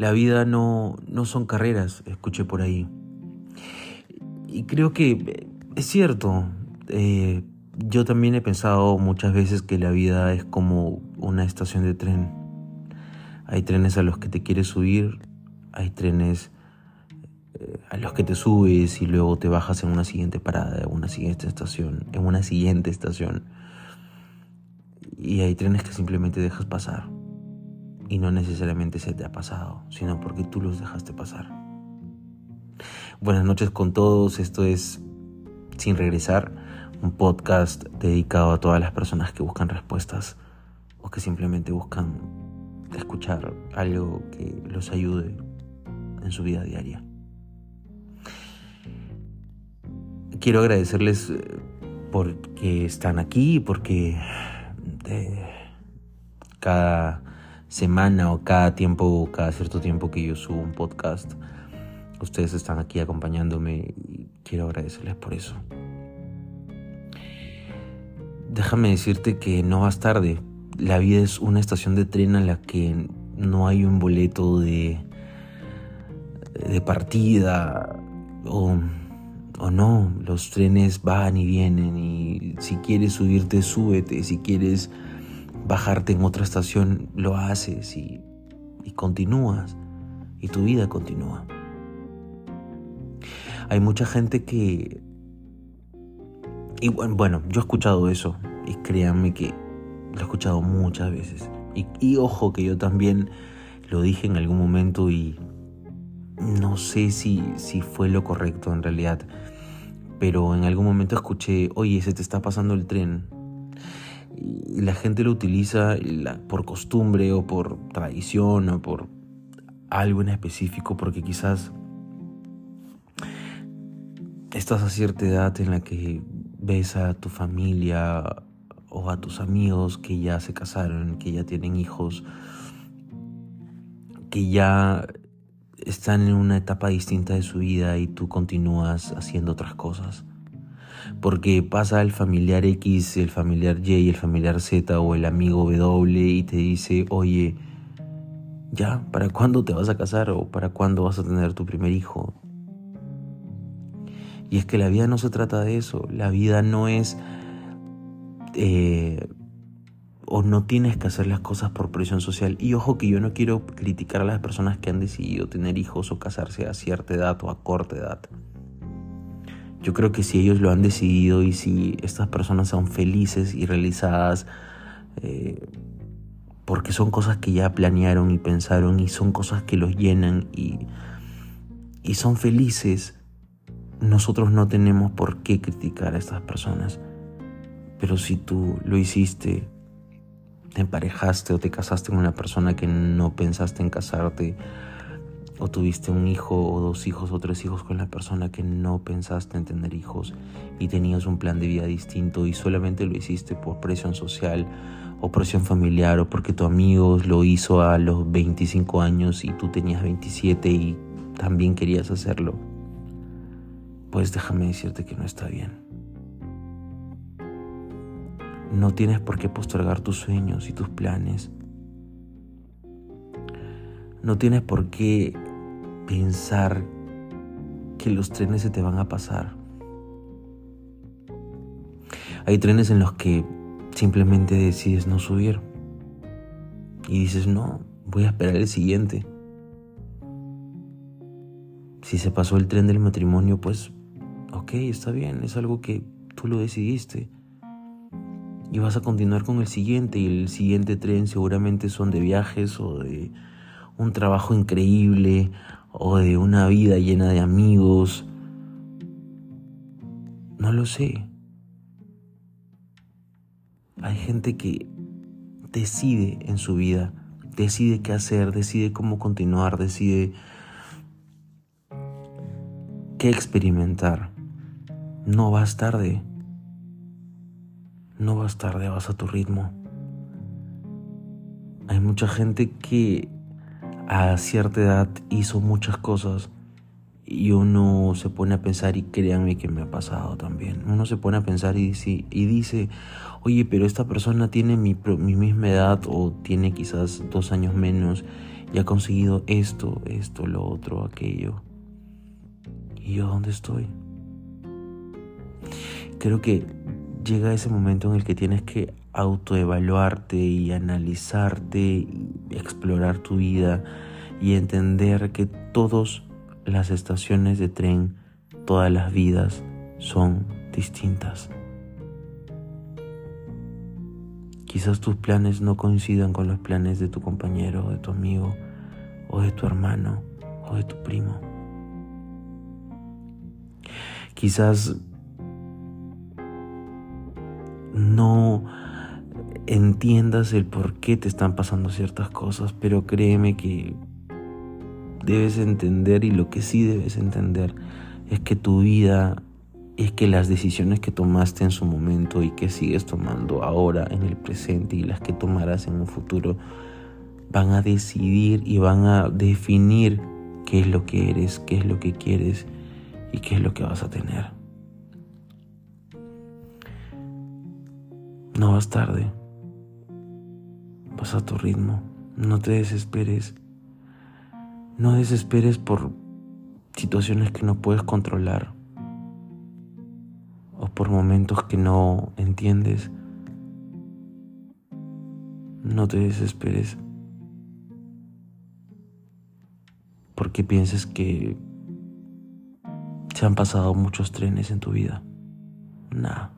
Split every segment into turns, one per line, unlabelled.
La vida no, no son carreras, escuché por ahí. Y creo que es cierto. Eh, yo también he pensado muchas veces que la vida es como una estación de tren. Hay trenes a los que te quieres subir, hay trenes eh, a los que te subes y luego te bajas en una siguiente parada, en una siguiente estación, en una siguiente estación. Y hay trenes que simplemente dejas pasar. Y no necesariamente se te ha pasado, sino porque tú los dejaste pasar. Buenas noches con todos, esto es Sin Regresar, un podcast dedicado a todas las personas que buscan respuestas o que simplemente buscan escuchar algo que los ayude en su vida diaria. Quiero agradecerles eh, porque están aquí, porque eh, cada semana o cada tiempo, cada cierto tiempo que yo subo un podcast, ustedes están aquí acompañándome y quiero agradecerles por eso. Déjame decirte que no vas tarde. La vida es una estación de tren en la que no hay un boleto de, de partida o, o no. Los trenes van y vienen y si quieres subirte, súbete. Si quieres bajarte en otra estación, lo haces y, y continúas. Y tu vida continúa. Hay mucha gente que... Y bueno, yo he escuchado eso y créanme que lo he escuchado muchas veces. Y, ojo que yo también lo dije en algún momento y no sé si, si fue lo correcto en realidad. Pero en algún momento escuché, oye, se te está pasando el tren. Y la gente lo utiliza por costumbre o por tradición o por algo en específico porque quizás estás a cierta edad en la que ves a tu familia o a tus amigos que ya se casaron, que ya tienen hijos, que ya están en una etapa distinta de su vida y tú continúas haciendo otras cosas. Porque pasa el familiar X, el familiar Y, el familiar Z o el amigo W y te dice, oye, ya, ¿para cuándo te vas a casar o para cuándo vas a tener tu primer hijo? Y es que la vida no se trata de eso, la vida no es... Eh, o no tienes que hacer las cosas por presión social. Y ojo que yo no quiero criticar a las personas que han decidido tener hijos o casarse a cierta edad o a corta edad. Yo creo que si ellos lo han decidido y si estas personas son felices y realizadas, eh, porque son cosas que ya planearon y pensaron y son cosas que los llenan y, y son felices, nosotros no tenemos por qué criticar a estas personas. Pero si tú lo hiciste, te emparejaste o te casaste con una persona que no pensaste en casarte, o tuviste un hijo o dos hijos o tres hijos con la persona que no pensaste en tener hijos y tenías un plan de vida distinto y solamente lo hiciste por presión social o presión familiar o porque tu amigo lo hizo a los 25 años y tú tenías 27 y también querías hacerlo pues déjame decirte que no está bien. No tienes por qué postergar tus sueños y tus planes. No tienes por qué pensar que los trenes se te van a pasar. Hay trenes en los que simplemente decides no subir. Y dices, no, voy a esperar el siguiente. Si se pasó el tren del matrimonio, pues ok, está bien, es algo que tú lo decidiste. Y vas a continuar con el siguiente y el siguiente tren seguramente son de viajes o de un trabajo increíble o de una vida llena de amigos. No lo sé. Hay gente que decide en su vida, decide qué hacer, decide cómo continuar, decide qué experimentar. No vas tarde. No vas tarde, vas a tu ritmo. Hay mucha gente que a cierta edad hizo muchas cosas y uno se pone a pensar y créanme que me ha pasado también. Uno se pone a pensar y dice, oye, pero esta persona tiene mi, mi misma edad o tiene quizás dos años menos y ha conseguido esto, esto, lo otro, aquello. ¿Y yo dónde estoy? Creo que llega ese momento en el que tienes que autoevaluarte y analizarte explorar tu vida y entender que todas las estaciones de tren, todas las vidas son distintas. Quizás tus planes no coincidan con los planes de tu compañero, de tu amigo, o de tu hermano, o de tu primo. Quizás no entiendas el por qué te están pasando ciertas cosas, pero créeme que debes entender y lo que sí debes entender es que tu vida es que las decisiones que tomaste en su momento y que sigues tomando ahora en el presente y las que tomarás en un futuro van a decidir y van a definir qué es lo que eres, qué es lo que quieres y qué es lo que vas a tener. No vas tarde, vas a tu ritmo, no te desesperes, no desesperes por situaciones que no puedes controlar o por momentos que no entiendes, no te desesperes porque pienses que se han pasado muchos trenes en tu vida. Nada.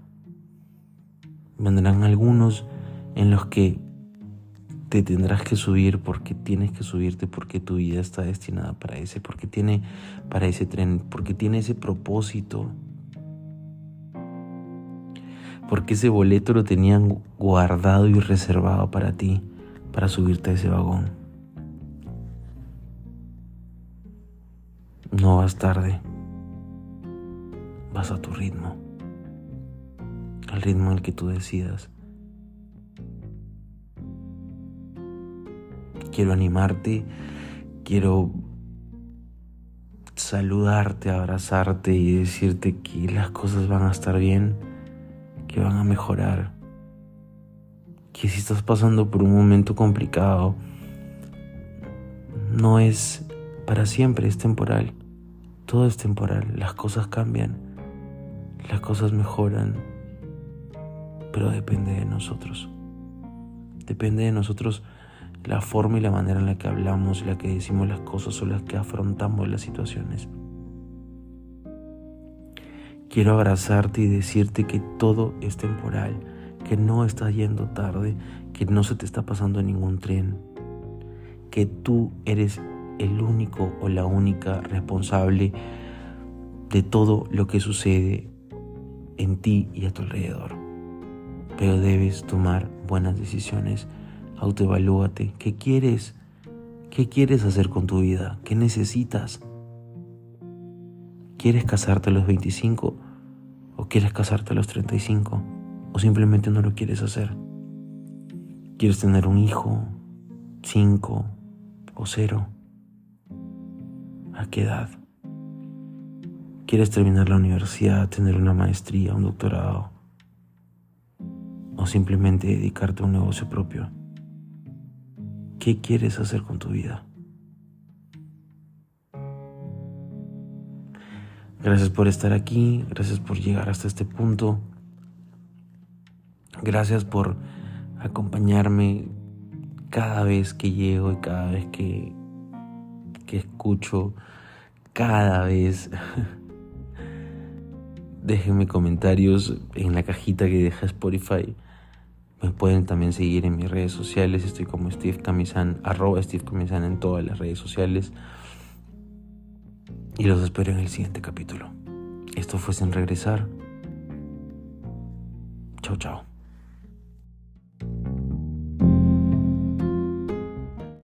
Vendrán algunos en los que te tendrás que subir porque tienes que subirte porque tu vida está destinada para ese, porque tiene para ese tren, porque tiene ese propósito porque ese boleto lo tenían guardado y reservado para ti, para subirte a ese vagón. No vas tarde, vas a tu ritmo, al ritmo en el que tú decidas. Quiero animarte, quiero saludarte, abrazarte y decirte que las cosas van a estar bien que van a mejorar. Que si estás pasando por un momento complicado, no es para siempre, es temporal. Todo es temporal, las cosas cambian, las cosas mejoran, pero depende de nosotros. Depende de nosotros la forma y la manera en la que hablamos, la que decimos las cosas o las que afrontamos las situaciones. Quiero abrazarte y decirte que todo es temporal, que no estás yendo tarde, que no se te está pasando ningún tren, que tú eres el único o la única responsable de todo lo que sucede en ti y a tu alrededor. Pero debes tomar buenas decisiones, autoevalúate, ¿qué quieres? ¿Qué quieres hacer con tu vida? ¿Qué necesitas? ¿Quieres casarte a los 25 o quieres casarte a los 35 o simplemente no lo quieres hacer? ¿Quieres tener un hijo, cinco o cero? ¿A qué edad? ¿Quieres terminar la universidad, tener una maestría, un doctorado? ¿O simplemente dedicarte a un negocio propio? ¿Qué quieres hacer con tu vida? Gracias por estar aquí, gracias por llegar hasta este punto. Gracias por acompañarme cada vez que llego y cada vez que, que escucho, cada vez. Déjenme comentarios en la cajita que deja Spotify. Me pueden también seguir en mis redes sociales. Estoy como Steve Camisan, arroba Steve Camisan en todas las redes sociales y los espero en el siguiente capítulo. Esto fue sin regresar. Chao, chao.